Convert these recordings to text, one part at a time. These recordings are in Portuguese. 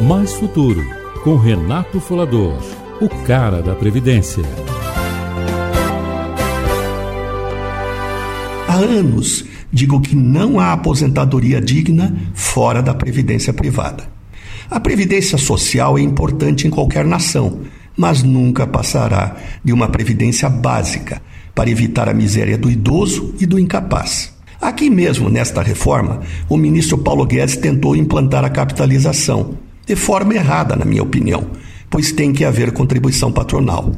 Mais Futuro, com Renato Folador, o cara da Previdência. Há anos digo que não há aposentadoria digna fora da previdência privada. A previdência social é importante em qualquer nação, mas nunca passará de uma previdência básica para evitar a miséria do idoso e do incapaz. Aqui mesmo, nesta reforma, o ministro Paulo Guedes tentou implantar a capitalização, de forma errada, na minha opinião, pois tem que haver contribuição patronal.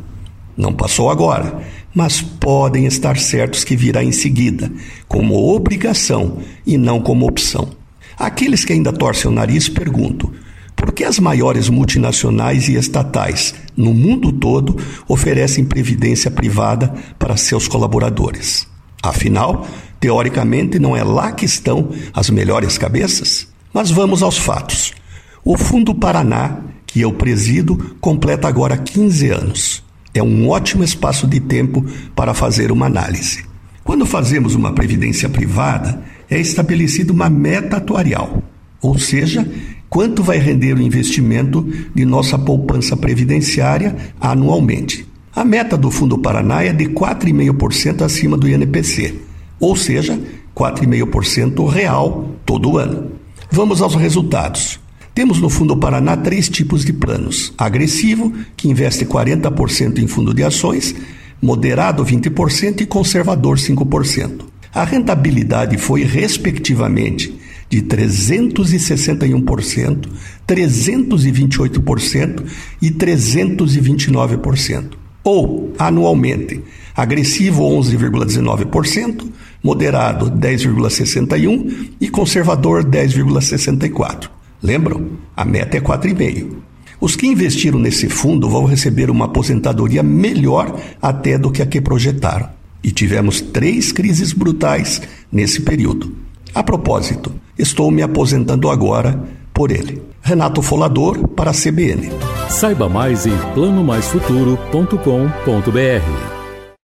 Não passou agora, mas podem estar certos que virá em seguida, como obrigação e não como opção. Aqueles que ainda torcem o nariz perguntam: por que as maiores multinacionais e estatais no mundo todo oferecem previdência privada para seus colaboradores? Afinal, teoricamente, não é lá que estão as melhores cabeças? Mas vamos aos fatos. O Fundo Paraná, que eu presido, completa agora 15 anos. É um ótimo espaço de tempo para fazer uma análise. Quando fazemos uma previdência privada, é estabelecida uma meta atuarial, ou seja, quanto vai render o investimento de nossa poupança previdenciária anualmente. A meta do Fundo Paraná é de 4,5% acima do INPC, ou seja, 4,5% real todo ano. Vamos aos resultados. Temos no Fundo Paraná três tipos de planos: agressivo, que investe 40% em fundo de ações, moderado 20% e conservador 5%. A rentabilidade foi, respectivamente, de 361%, 328% e 329% ou anualmente. Agressivo 11,19%, moderado 10,61% e conservador 10,64%. Lembram? A meta é 4,5%. Os que investiram nesse fundo vão receber uma aposentadoria melhor até do que a que projetaram. E tivemos três crises brutais nesse período. A propósito, estou me aposentando agora por ele. Renato Folador para a CBN. Saiba mais em planomaisfuturo.com.br.